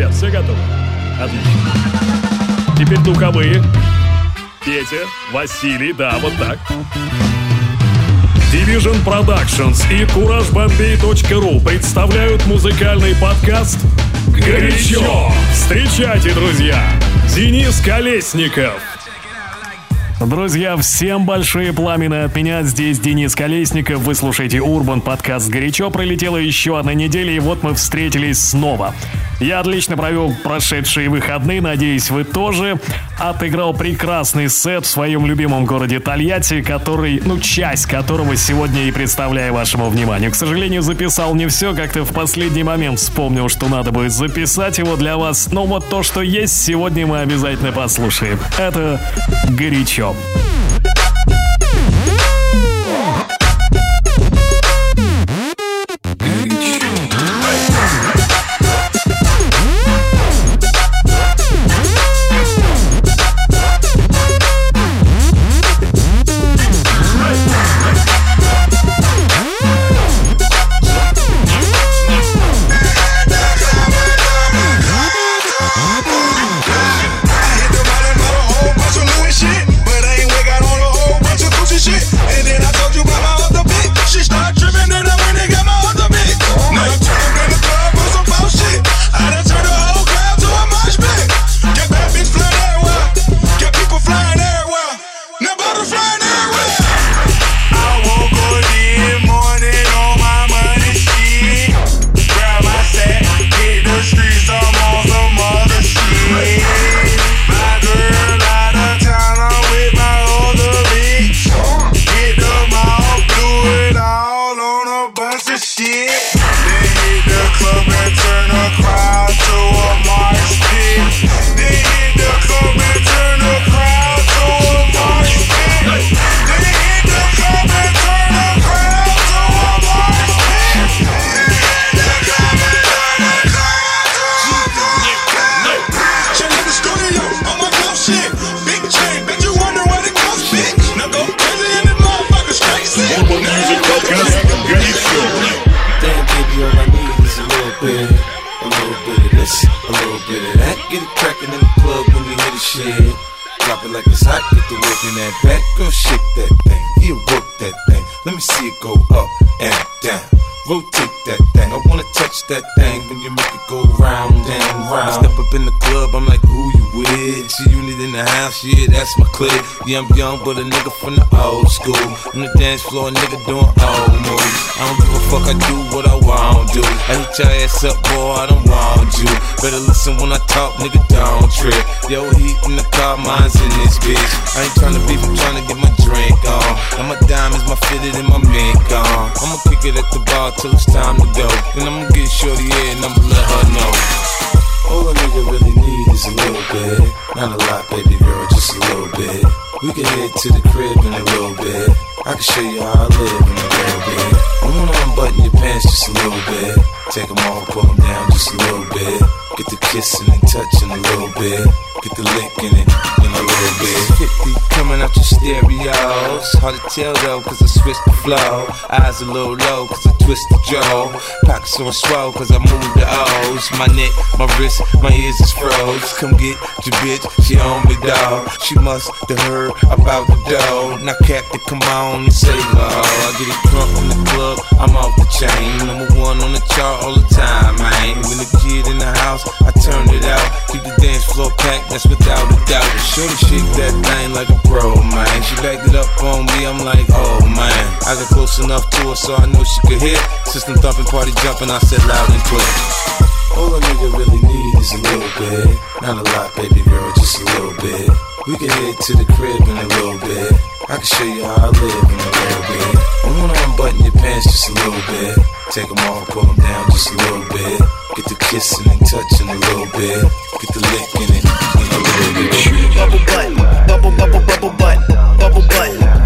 ребят, все готовы? Отлично. Теперь духовые. Петя, Василий, да, вот так. Division Productions и CourageBombay.ru представляют музыкальный подкаст «Горячо». Встречайте, друзья, Денис Колесников. Друзья, всем большие пламена от меня. Здесь Денис Колесников. Вы слушаете Урбан подкаст «Горячо». Пролетела еще одна неделя, и вот мы встретились снова. Я отлично провел прошедшие выходные, надеюсь, вы тоже. Отыграл прекрасный сет в своем любимом городе Тольятти, который, ну, часть которого сегодня и представляю вашему вниманию. К сожалению, записал не все, как-то в последний момент вспомнил, что надо будет записать его для вас. Но вот то, что есть, сегодня мы обязательно послушаем. Это горячо. Yeah, that's my clique. Yeah, I'm young, but a nigga from the old school. On the dance floor, nigga doing old moves. I don't give a fuck, I do what I want to do. I hit your ass up, boy, I don't want you. Better listen when I talk, nigga, don't trip. Yo, heat in the car, mine's in this bitch. I ain't tryna beef, I'm tryna get my drink on. And my diamonds, my fitted, and my mink on. I'ma kick it at the bar till it's time to go. Then I'ma get shorty here and I'ma let her know. All a nigga really need is a little bit. Not a lot, baby girl, just a little bit. We can head to the crib in a little bit. I can show you how I live in a little bit. I wanna unbutton your pants just a little bit. Take them off, pull them down just a little bit. Get the kissing and touching a little bit. Get the lick in it in a little bit. 50 coming out your stereos. Hard to tell though, cause I switched the flow. Eyes a little low, cause I twist the jaw. Pockets on swell, cause I move the O's. My neck, my wrist, my ears is froze. Come get your bitch, she on me, dog. She must have heard about the dough. Now, Captain, come on and say hello. I get it drunk in the club, I'm off the chain. Number one on the chart all the time, man. When the kid in the house, I turn it out. Keep the dance floor packed, that's without a doubt. Shorty shake that thing like a pro, man. She backed it up on me, I'm like, oh man. I got close enough to her so I know she could hit. System thumping, party jumping, I said loud and clear. All a nigga really need is a little bit. Not a lot, baby girl, just a little bit. We can head to the crib in a little bit. I can show you how I live in a little bit. I wanna unbutton your pants just a little bit. Take them off, pull them down just a little bit. Get the kissing and touching a little bit. The it in bit. Bubble butt, bubble bubble bubble butt, bubble butt,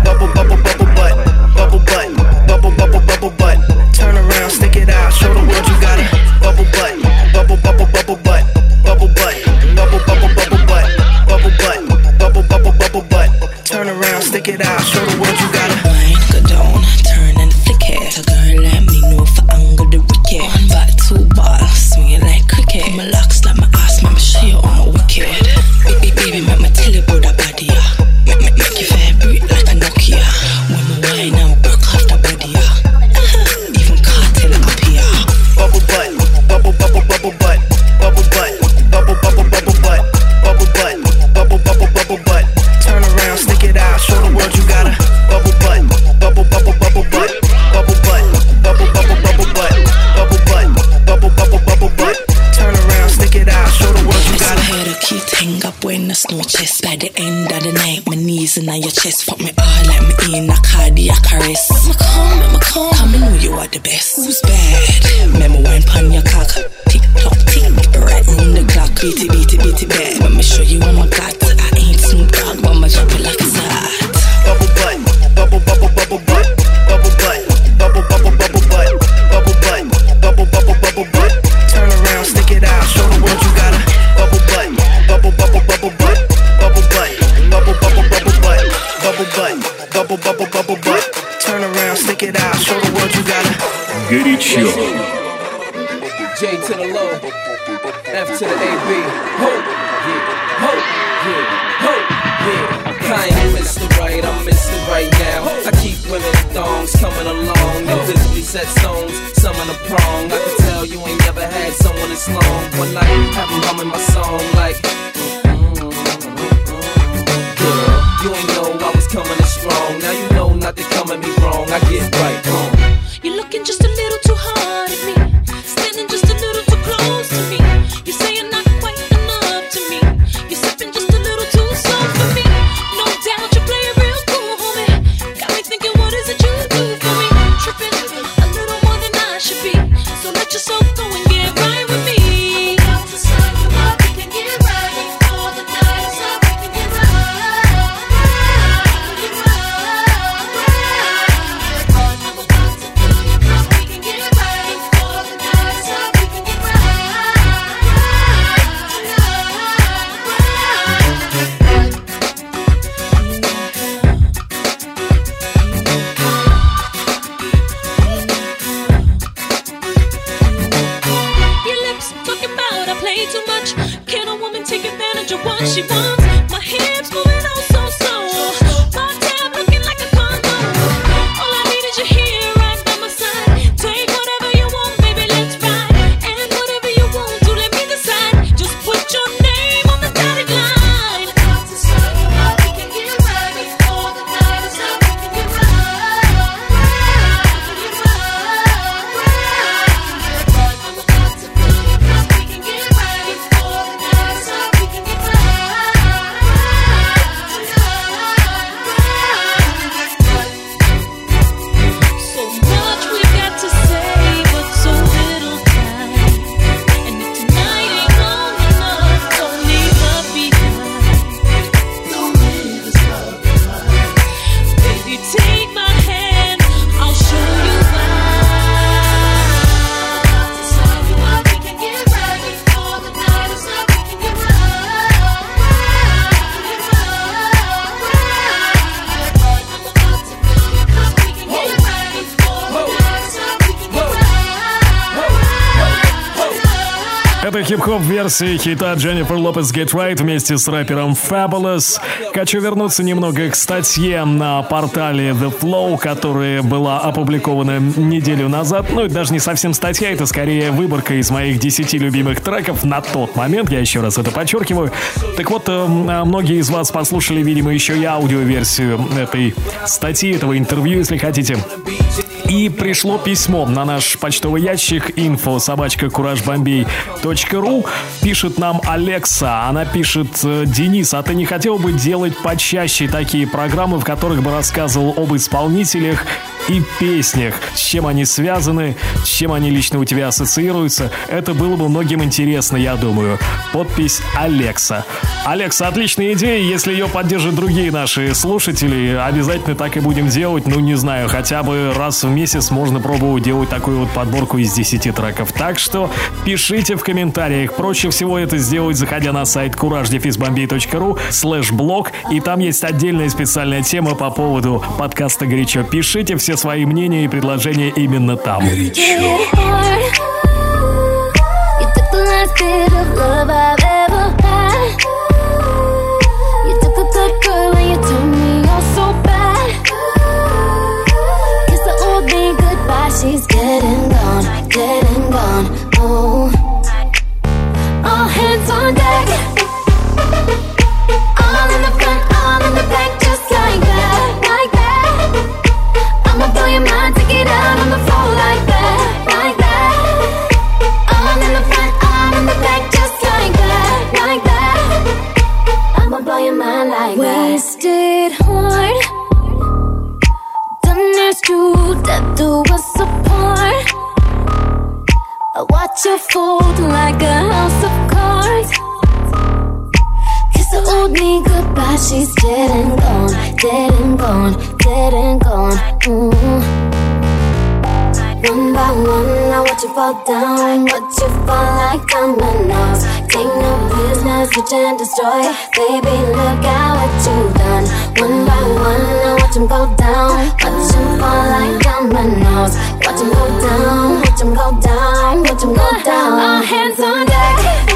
cardiac arrest. Me come, me come, come and know you are the best. Who's bad? Memo wine pon your cock. Tick tock, tick, right round the clock. Beat it, beat it, beat it bad. Let me show you what my got. I ain't Snoop Dogg, but I'ma drop it like it's hot. bubble butt, bubble bubble bubble butt, mature. J to the low, F to the AB. Too much. Can a woman take advantage of what she wants? Версия хита Дженнифер Лопес Get Right вместе с рэпером Fabulous. Хочу вернуться немного к статье на портале The Flow, которая была опубликована неделю назад. Ну, это даже не совсем статья, это скорее выборка из моих 10 любимых треков на тот момент, я еще раз это подчеркиваю. Так вот, э, многие из вас послушали, видимо, еще и аудиоверсию этой статьи, этого интервью, если хотите. И пришло письмо на наш почтовый ящик info собачка куражбомбей.ру Пишет нам Алекса, она пишет э, Денис, а ты не хотел бы делать почаще такие программы, в которых бы рассказывал об исполнителях и песнях, с чем они связаны, с чем они лично у тебя ассоциируются. Это было бы многим интересно, я думаю. Подпись Алекса. Алекса, отличная идея, если ее поддержат другие наши слушатели, обязательно так и будем делать, ну не знаю, хотя бы раз в месяц можно пробовать делать такую вот подборку из 10 треков. Так что пишите в комментариях. Проще всего это сделать, заходя на сайт couragedefizbombay.ru слэш блог, и там есть отдельная специальная тема по поводу подкаста «Горячо». Пишите все Оставляйте свои мнения и предложения именно там. Горячо. She's getting gone, getting You fold like a house of cards. Kiss the old me goodbye, she's dead and gone, dead and gone, dead and gone. Mm. One by one, I watch you fall down. Watch you fall like dominoes. Take no prisoners, can't destroy. Baby, look at what you've done. One by one, I watch them go down. Watch them fall like dominoes. Watch them go down, watch them go down, watch them go down. All hands on deck.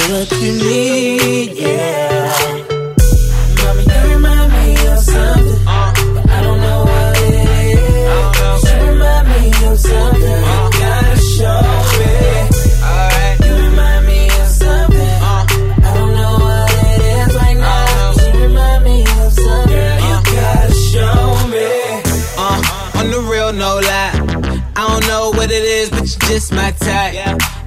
what you need, yeah.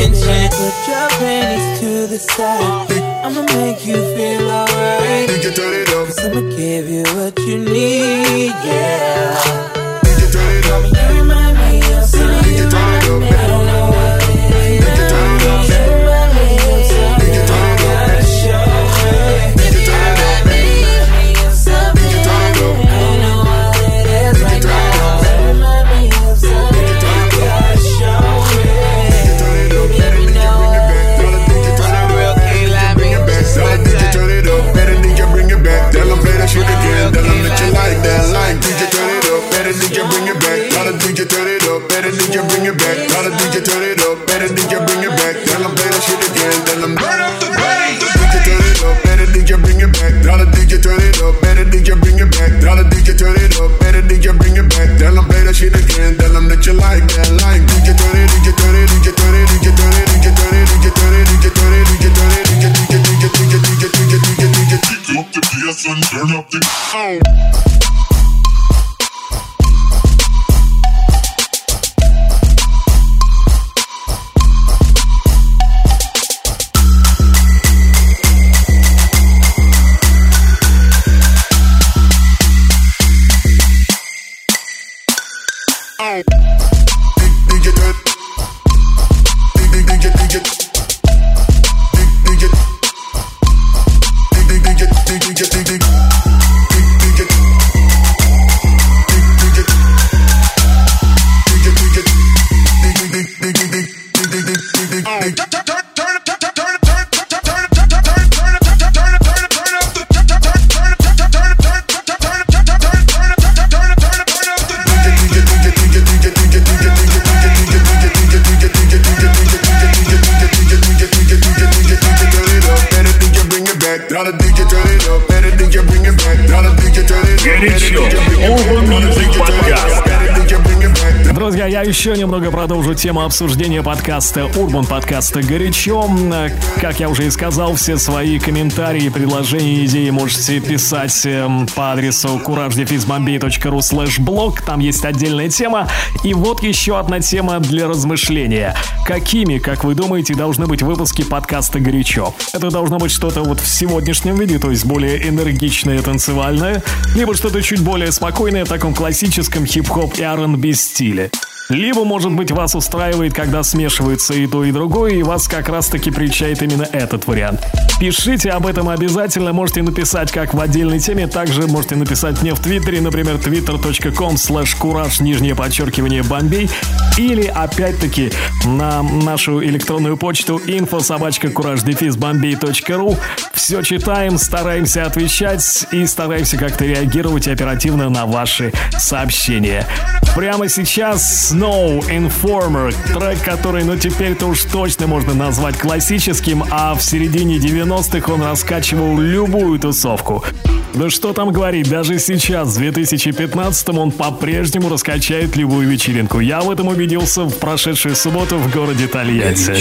detention. Put your panties to the side. I'ma make you feel еще немного продолжу тему обсуждения подкаста Урбан подкаста «Горячо». Как я уже и сказал, все свои комментарии, предложения, идеи можете писать эм, по адресу couragedefizbombay.ru slash blog. Там есть отдельная тема. И вот еще одна тема для размышления. Какими, как вы думаете, должны быть выпуски подкаста «Горячо»? Это должно быть что-то вот в сегодняшнем виде, то есть более энергичное, танцевальное, либо что-то чуть более спокойное в таком классическом хип-хоп и R&B стиле. Либо, может быть, вас устраивает, когда смешивается и то, и другое, и вас как раз-таки причает именно этот вариант. Пишите об этом обязательно, можете написать как в отдельной теме, также можете написать мне в Твиттере, например, twitter.com slash кураж, нижнее подчеркивание, бомбей, или, опять-таки, на нашу электронную почту info собачка кураж бомбей.ру. Все читаем, стараемся отвечать и стараемся как-то реагировать оперативно на ваши сообщения. Прямо сейчас Snow Informer, трек, который, ну теперь-то уж точно можно назвать классическим, а в середине 90-х он раскачивал любую тусовку. Да что там говорить, даже сейчас, в 2015-м, он по-прежнему раскачает любую вечеринку. Я в этом убедился в прошедшую субботу в городе Тольятти.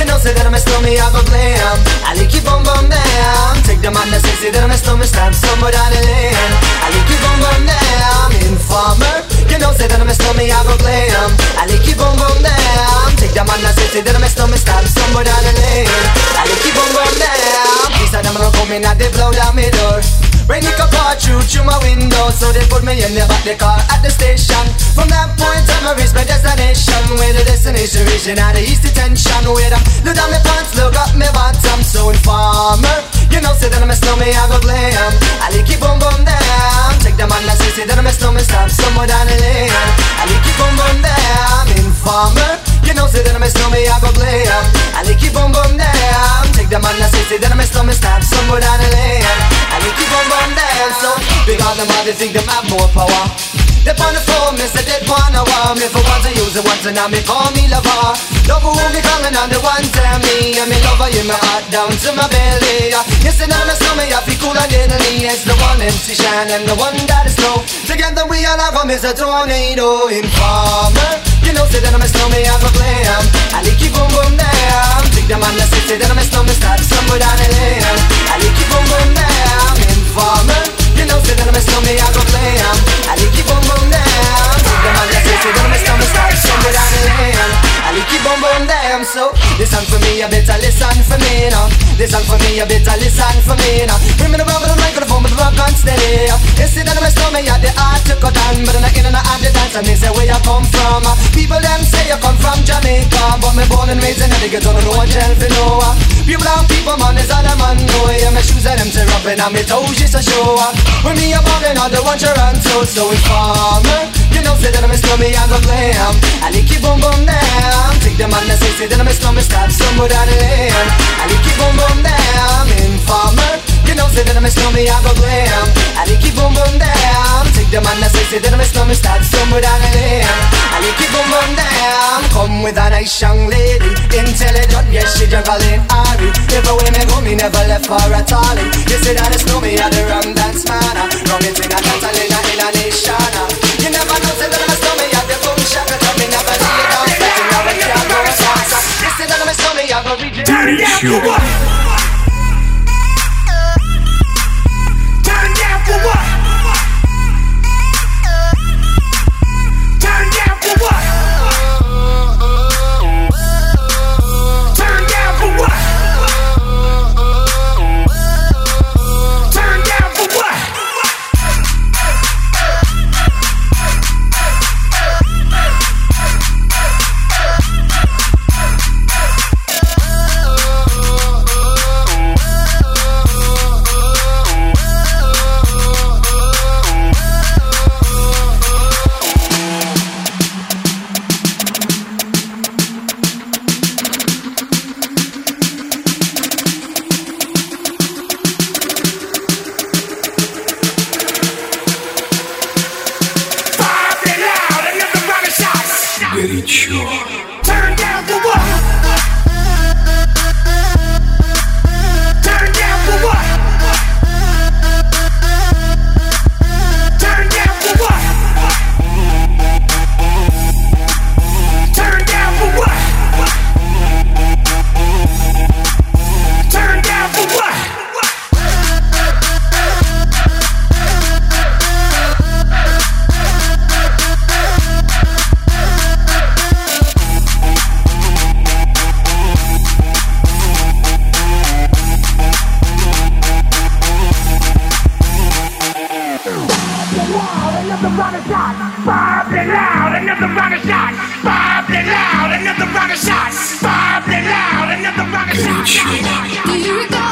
You know, say that I'm a stormy, I go blam. I like you bum bum down. Take the man that says that I'm a stormy, stab somewhere down the lane. I like you bum bum down. Informer. You know, say that I'm a stormy, I go blam. I like you bum bum down. Take the man that says that I'm a stormy, stab somewhere down the lane. I like you bum bum down. These are them come in and they blow down my door. Rain it come pour through through my window, so they put me in the back the car at the station. From that point on. I'ma reach my destination. Where the destination region out of east detention Where I look down my pants, look up my bottom. So informer, you know say that I'm a snowman, I go glam. I like keep boom boom down Take the man that say, that I'm a snowman, stop somewhere down the lane I like keep boom boom Informer, you know say that I'm a snowman, I go glam. I like keep boom boom down Take the that say, say that I'm a snowman, stop somewhere down the lane Like keep boom boom down So, big on them all, they have more power they on the phone, me say they wanna want me for once I use it once and now me call me lover. Love who me calling on the one tell me and me lover in my heart down to my belly. You say now me stomach I feel cool and deadly. It's the one MC Shine and the one that is slow. Together we all have them is a tornado informer. You know say that I'm a snowman I go glam. I like keep boom boom down. Take the man that say say that I'm a snowman start somewhere down the lane. I like keep boom boom down. Informer. You know, say that I'm a snowman, I go glam um. I like keep boom down Take the man that say, say that I'm a snowman, start somewhere down the lane I like keep boom boom down So, listen for me, you better listen for me now Listen for me, you better listen for me now Bring me the rubber, the microphone, but the rock on steady You that I'm a snowman, yeah, the art to cut on But I'm not in and out the dance, and they say where you come from People them say you come from Jamaica But me born and raised in the ghetto, no one tell for no People and people, man, is all a man know Yeah, my shoes and them tear up, and me toes just a show when me a ballin', all the ones you run to So informer You know, say that I'm a I go glam I like keep boom boom down Take the man that say, say that I'm a slummy Stop somewhere down the lane I like keep boom boom down Informer. You know, say that I'm a slummy, I go glam I like keep boom boom down Take the man that say, say that I'm a slummy Stop somewhere down the lane I like keep boom boom down Come with a nice young lady. Intelligent, yes, she juggling Ari Every way me go, me never left for a tally. You say that it's no me, I the wrong dance man Wrong it in a Catalina, in a nation. You never know, say go another round shot. Bob and loud, another round shot. Bob and loud, another round shot. Bob and loud, another round shot. Here.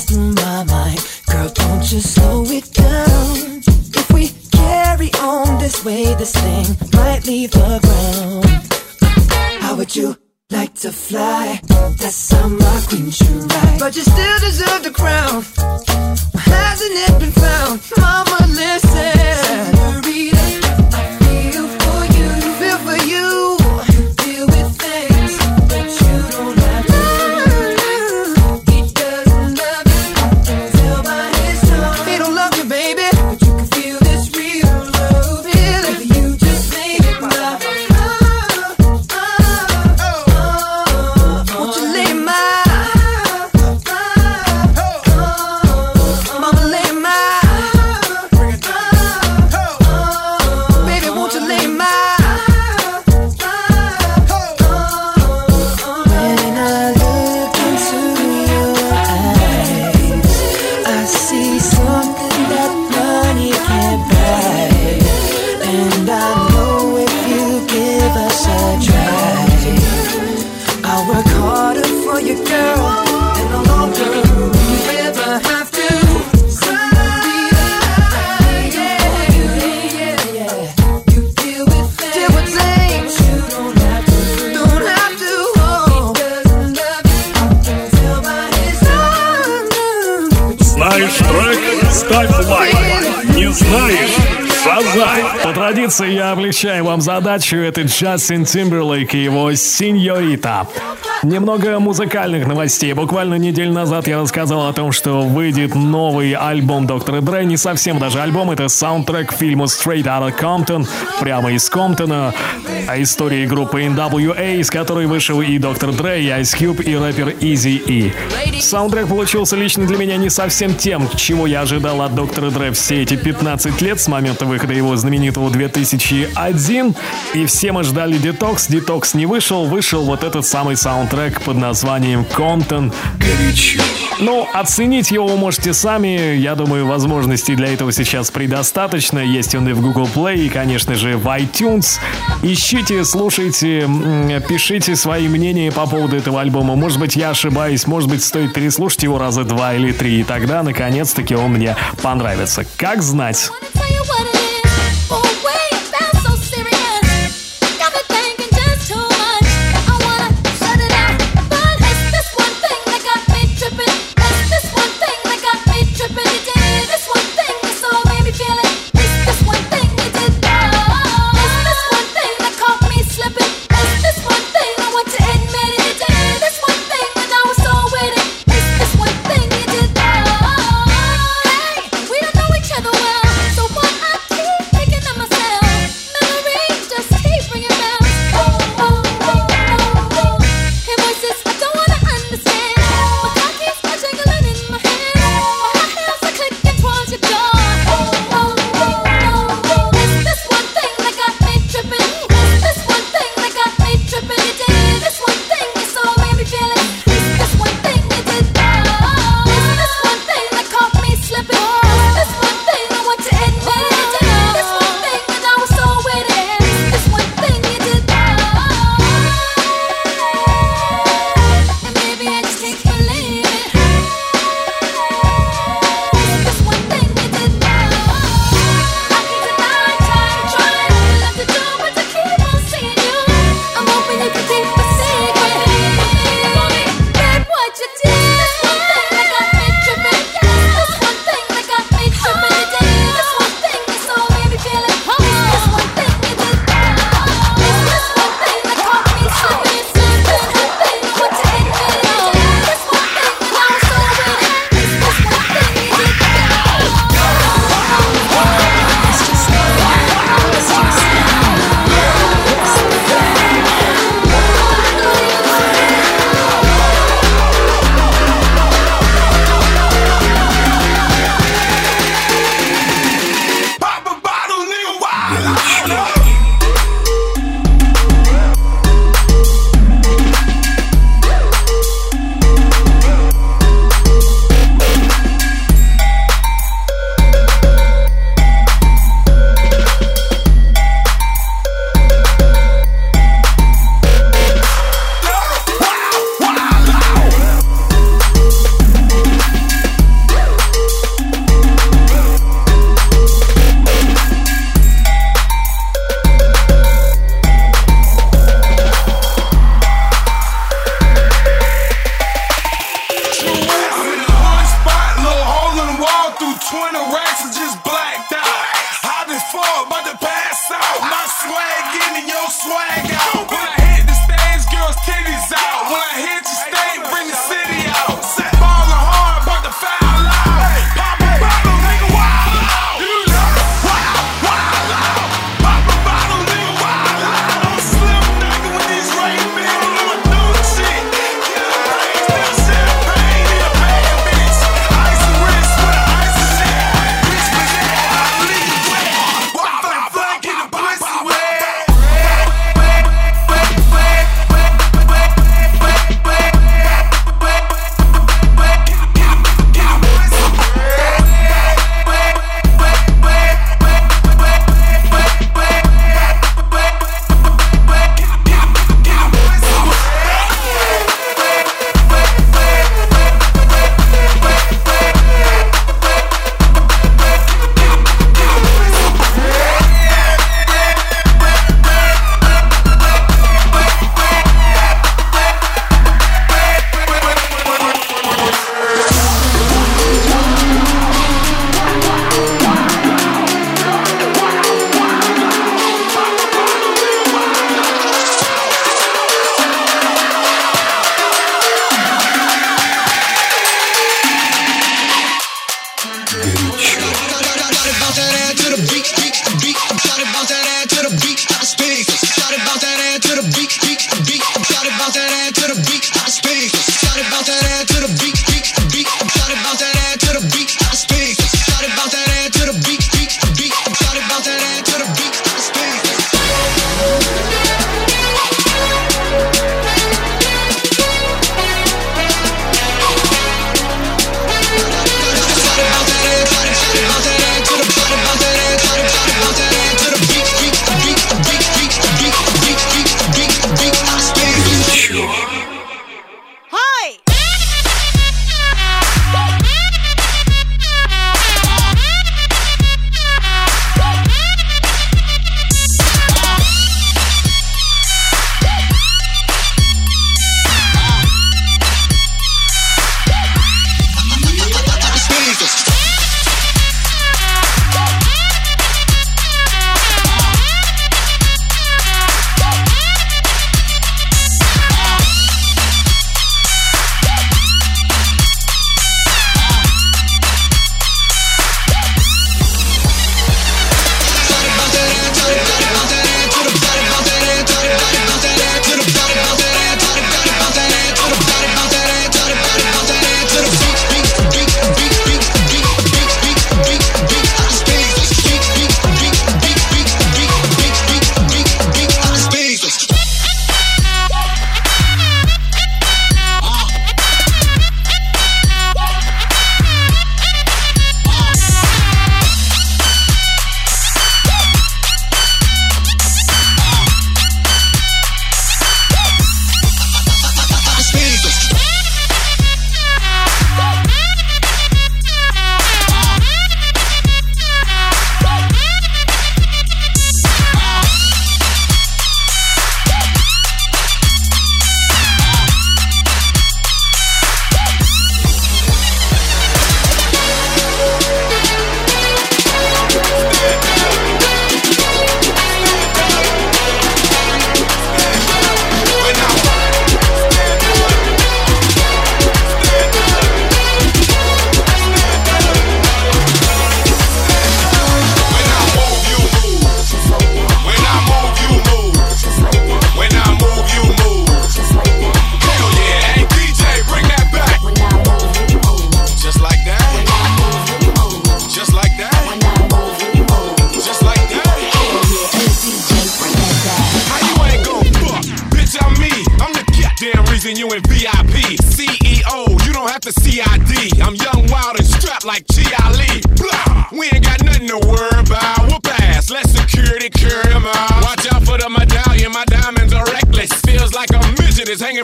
Fast in my mind. Girl, don't just slow it down. If we carry on this way, this thing might leave the ground. How would you like to fly? That's how my queen should ride. But you still deserve the crown. Вам задачу. Это Джастин Тимберлейк и его «Синьорита». Немного музыкальных новостей. Буквально неделю назад я рассказал о том, что выйдет новый альбом Доктора Дре. Не совсем даже альбом, это саундтрек к фильму Straight Outta Compton, прямо из Комптона, о истории группы NWA, из которой вышел и Доктор Дре, и Ice Cube, и рэпер Easy E. Саундтрек получился лично для меня не совсем тем, чего я ожидал от Доктора Дре все эти 15 лет с момента выхода его знаменитого 2001. И все мы ждали Детокс. Детокс не вышел, вышел вот этот самый саундтрек под названием Комптон. Горячо. Ну, оценить его вы можете сами. Я думаю, возможностей для этого сейчас предостаточно. Есть он и в Google Play, и, конечно же, в iTunes. Ищите, слушайте, пишите свои мнения по поводу этого альбома. Может быть, я ошибаюсь, может быть, стоит переслушать его раза два или три, и тогда, наконец-таки, он мне понравится. Как знать.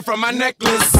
from my necklace.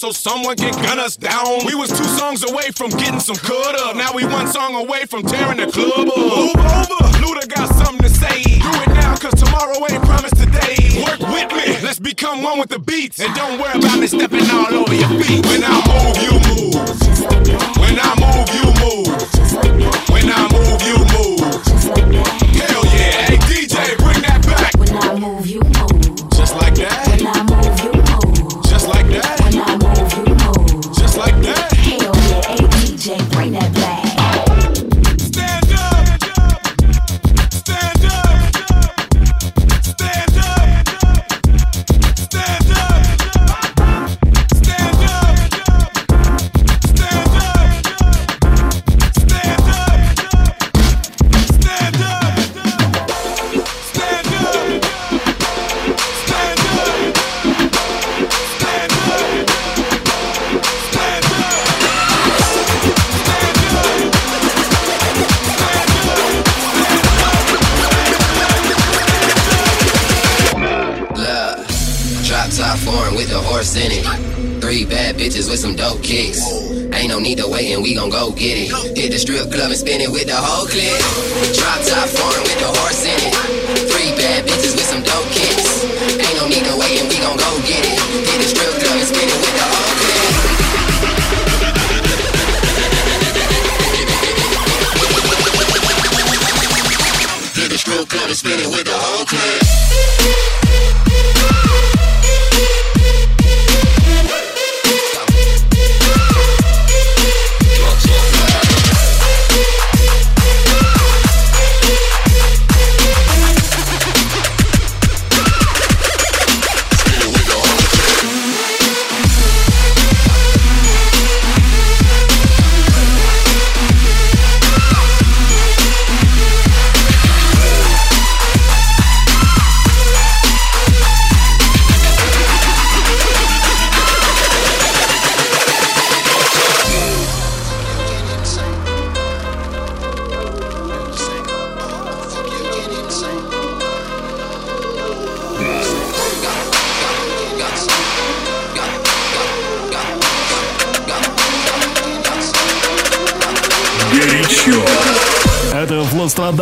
so someone can gun us down. We was two songs away from getting some good up. Now we one song away from tearing the club up. Move over. Luda got something to say. Do it now, cause tomorrow ain't promised today. Work with me. Let's become one with the beats. And don't worry about me stepping all over your feet. When I move, you move. When I move, you move. When I move, with some dope kicks. Ain't no need to wait and we gon' go get it. Hit the strip club and spin it with the whole clip. Drop top farm with the horse in it. Three bad bitches with some dope kicks.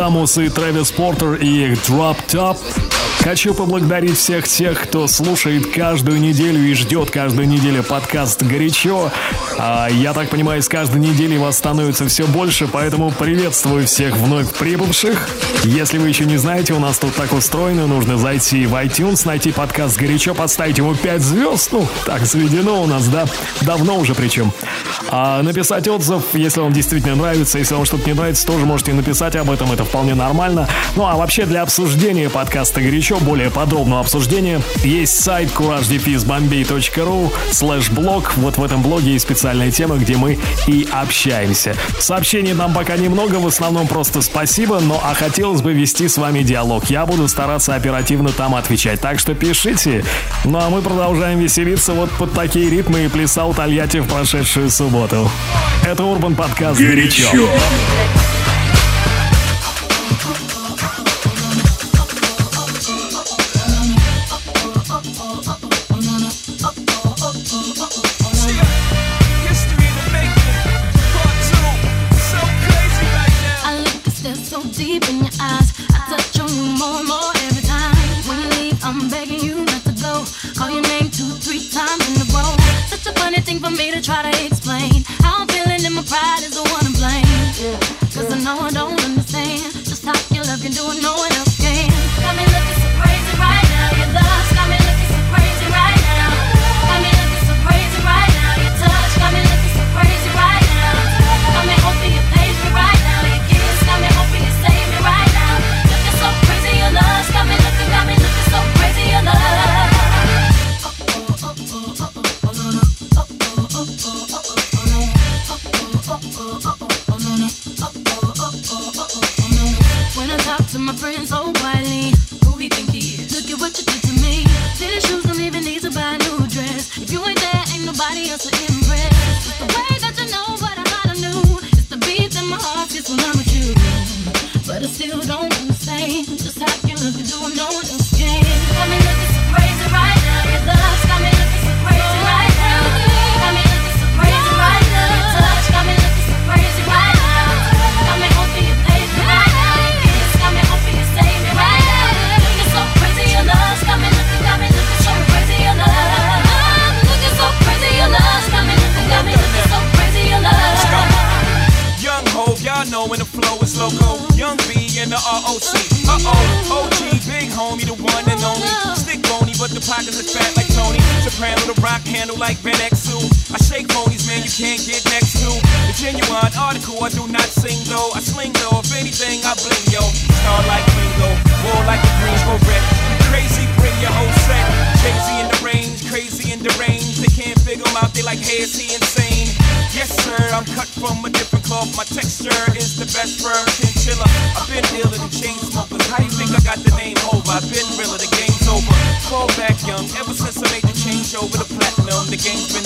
Рамус и Трэвис Портер и их Drop Top. Хочу поблагодарить всех тех, кто слушает каждую неделю и ждет каждую неделю подкаст «Горячо». А, я так понимаю, с каждой недели вас становится все больше, поэтому приветствую всех вновь прибывших. Если вы еще не знаете, у нас тут так устроено, нужно зайти в iTunes, найти подкаст «Горячо», поставить ему 5 звезд. Ну, так заведено у нас, да? Давно уже причем. А написать отзыв, если вам действительно нравится, если вам что-то не нравится, тоже можете написать об этом, это вполне нормально. Ну а вообще для обсуждения подкаста «Горячо», более подробного обсуждения, есть сайт couragedefizbombay.ru слэш блог. Вот в этом блоге есть специальная тема, где мы и общаемся. Сообщений нам пока немного, в основном просто спасибо, но а хотелось бы вести с вами диалог. Я буду стараться оперативно там отвечать, так что пишите. Ну а мы продолжаем веселиться вот под такие ритмы и плясал Тольятти в прошедшую субботу. Это Урбан Подкаст «Горячо». Горячо. Article, I do not sing though. I sling though, if anything, I bling yo. Star like Ringo, war like the Greensboro Red. Crazy, bring your whole set. Crazy in the range, crazy in the range. They can't figure him out, they like, hey, is he insane? Yes, sir, I'm cut from a different cloth. My texture is the best firm chinchilla. I've been dealing in chain smokers. How you think I got the name over? I've been realer, the game's over. Fall back young, ever since I made the change over to platinum, the game's been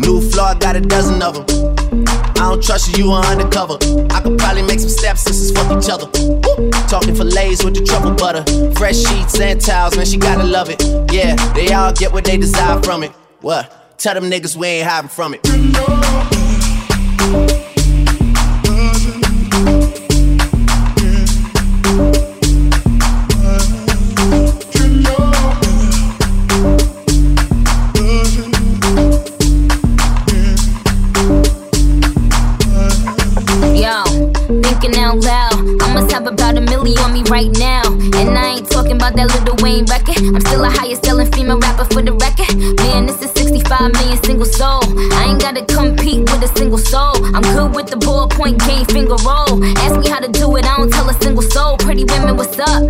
New floor, got a dozen of them. I don't trust you, you are undercover. I could probably make some stepsisters fuck each other. Woo! Talking fillets with the truffle butter. Fresh sheets and towels, man, she gotta love it. Yeah, they all get what they desire from it. What? Tell them niggas we ain't hiding from it. right now. And I ain't talking about that Lil Wayne record. I'm still a highest selling female rapper for the record. Man, this is 65 million single soul. I ain't gotta compete with a single soul. I'm good with the ballpoint game, finger roll. Ask me how to do it, I don't tell a single soul. Pretty women, what's up?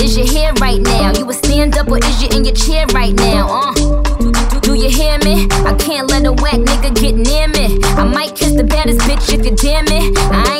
Is your hair right now? You a stand up or is you in your chair right now? Uh. Do, you hear me? I can't let a whack nigga get near me. I might kiss the baddest bitch if you damn it. I ain't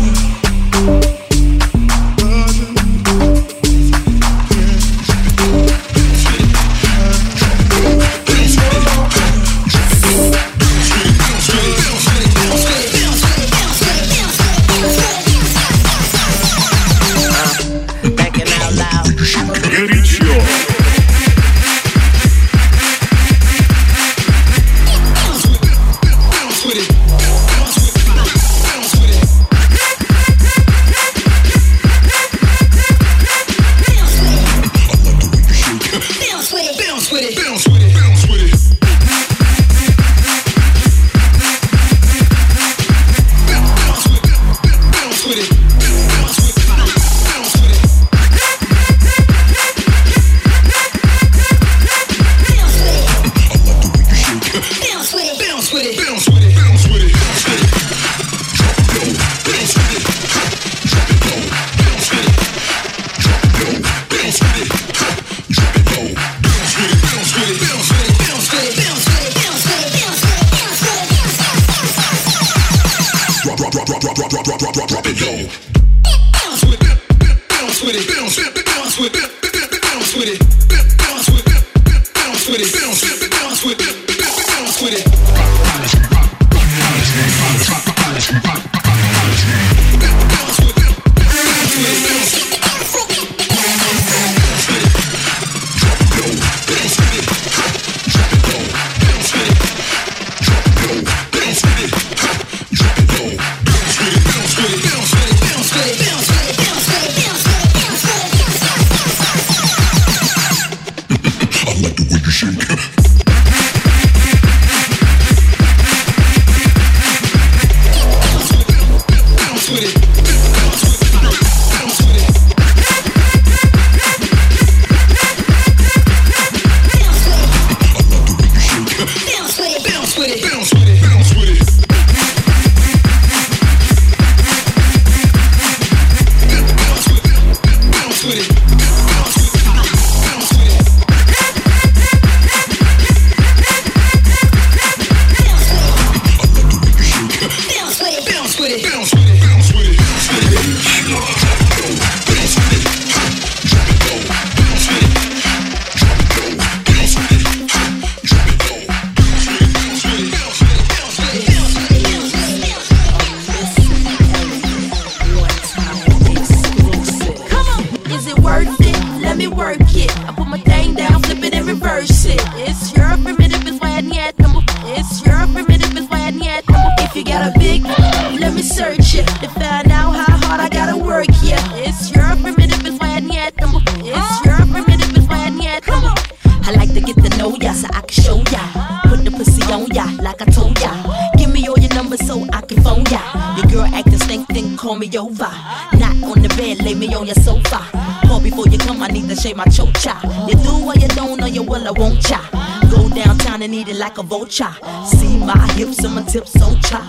cha. See my hips and my tips so cha.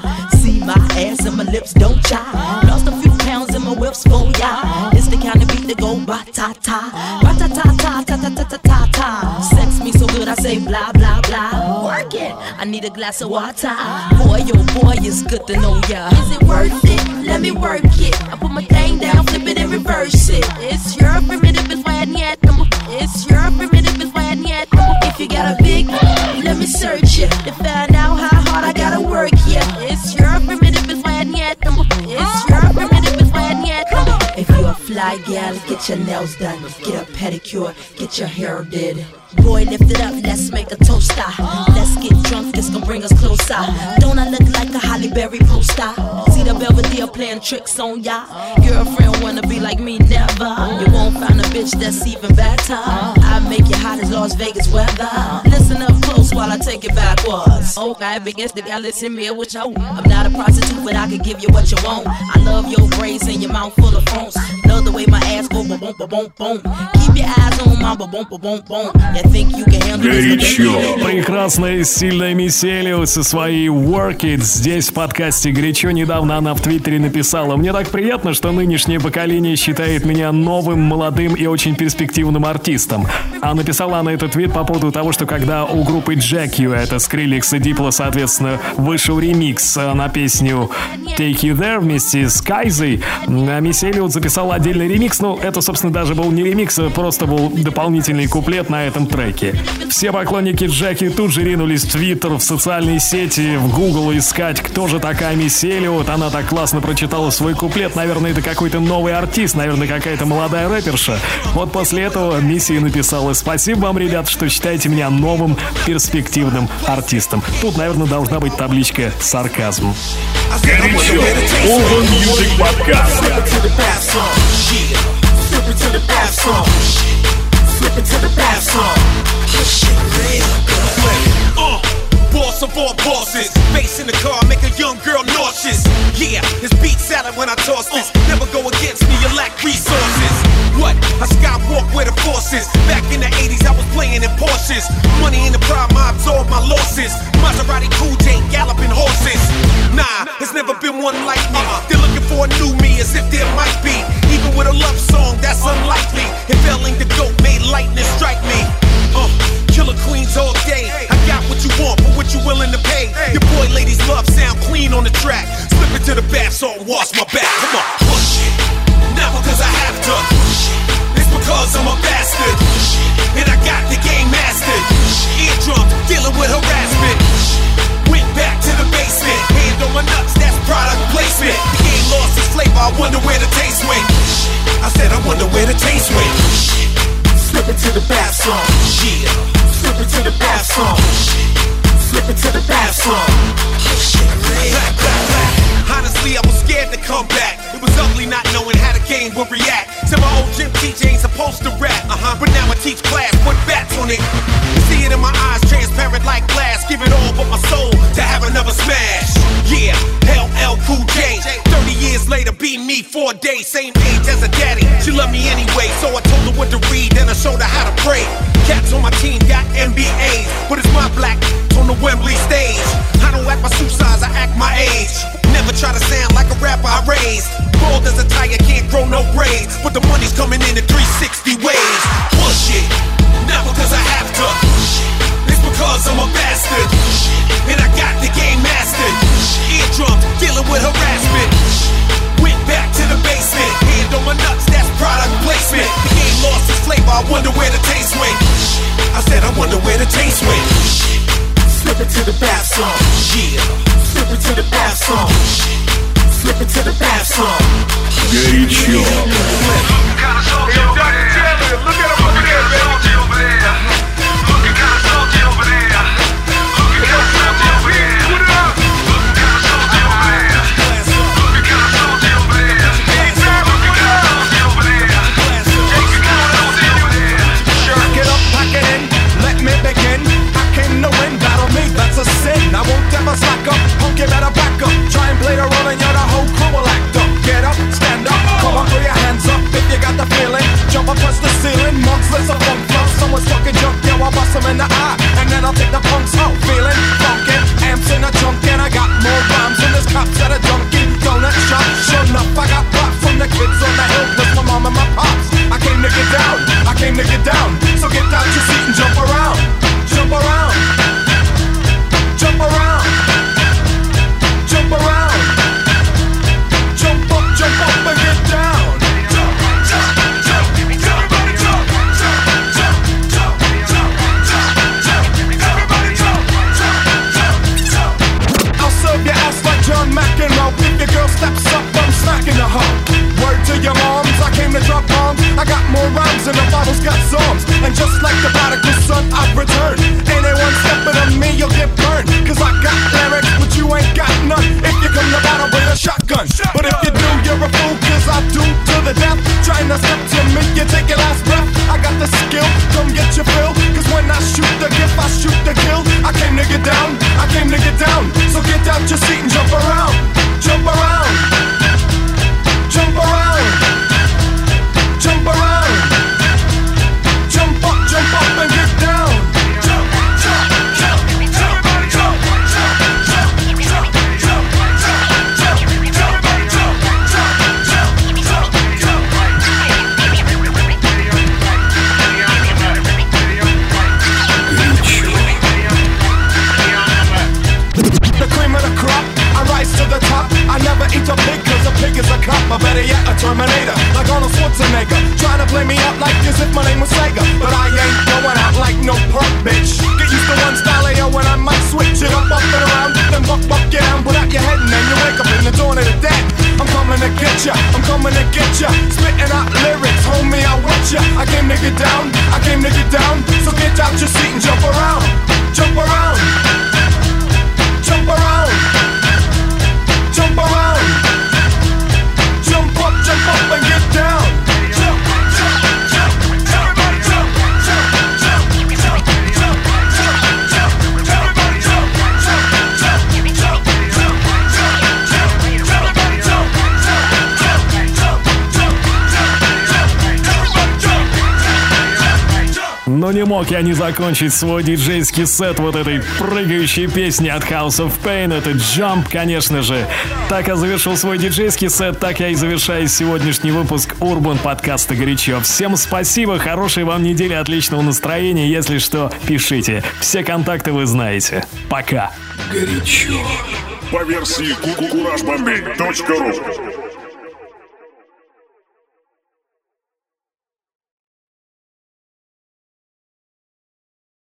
See my ass and my lips don't cha. Lost a few pounds in my whips for ya. It's the kind of beat that go ba ta ta, ba ta ta ta ta ta ta ta ta ta. Sex me so good I say blah blah blah. Work it. I need a glass of water. Gal, get your nails done, get a pedicure, get your hair did. Boy, lift it up, let's make a toast. Ah. Let's get drunk, this gon' bring us closer. Don't I look like a Halle Berry poster? See the Belvedere playing tricks on ya. Girlfriend wanna be like me, never. You won't find a bitch that's even better. I make you hot as Las Vegas weather. Listen up. backwards while I take it backwards. Oh, I am against the galaxy mirror with you. I'm not a prostitute, but I can give you what you want. I love your braids and your mouth full of phones. Love the way my ass go ba boom ba boom boom. Keep your eyes on my ba boom ba boom boom. You think you can handle this? Горячо. Прекрасная и сильная миссия Элиот со своей Work It здесь в подкасте «Горячо». Недавно она в Твиттере написала. Мне так приятно, что нынешнее поколение считает меня новым, молодым и очень перспективным артистом. А написала она этот твит по поводу того, что когда у группы Hijack You, это Skrillex и дипло, соответственно, вышел ремикс э, на песню Take You There вместе с Кайзой. Э, Мисс Эллиот записал отдельный ремикс, но это, собственно, даже был не ремикс, а просто был дополнительный куплет на этом треке. Все поклонники Джеки тут же ринулись в Твиттер, в социальные сети, в Google искать, кто же такая Мисс Эллиот. Она так классно прочитала свой куплет. Наверное, это какой-то новый артист, наверное, какая-то молодая рэперша. Вот после этого Мисси написала «Спасибо вам, ребят, что считаете меня новым перспективным перспективным артистам. Тут, наверное, должна быть табличка «Сарказм». Горячо. Over Music Podcast. boss of all bosses. Bass in the car, make a young girl nauseous. Yeah, it's beat salad when I toss Mature. смог я не закончить свой диджейский сет вот этой прыгающей песни от House of Pain. Это Jump, конечно же. Так я завершил свой диджейский сет, так я и завершаю сегодняшний выпуск Urban подкаста «Горячо». Всем спасибо, хорошей вам недели, отличного настроения. Если что, пишите. Все контакты вы знаете. Пока. Горячо. По версии kukurajbombay.ru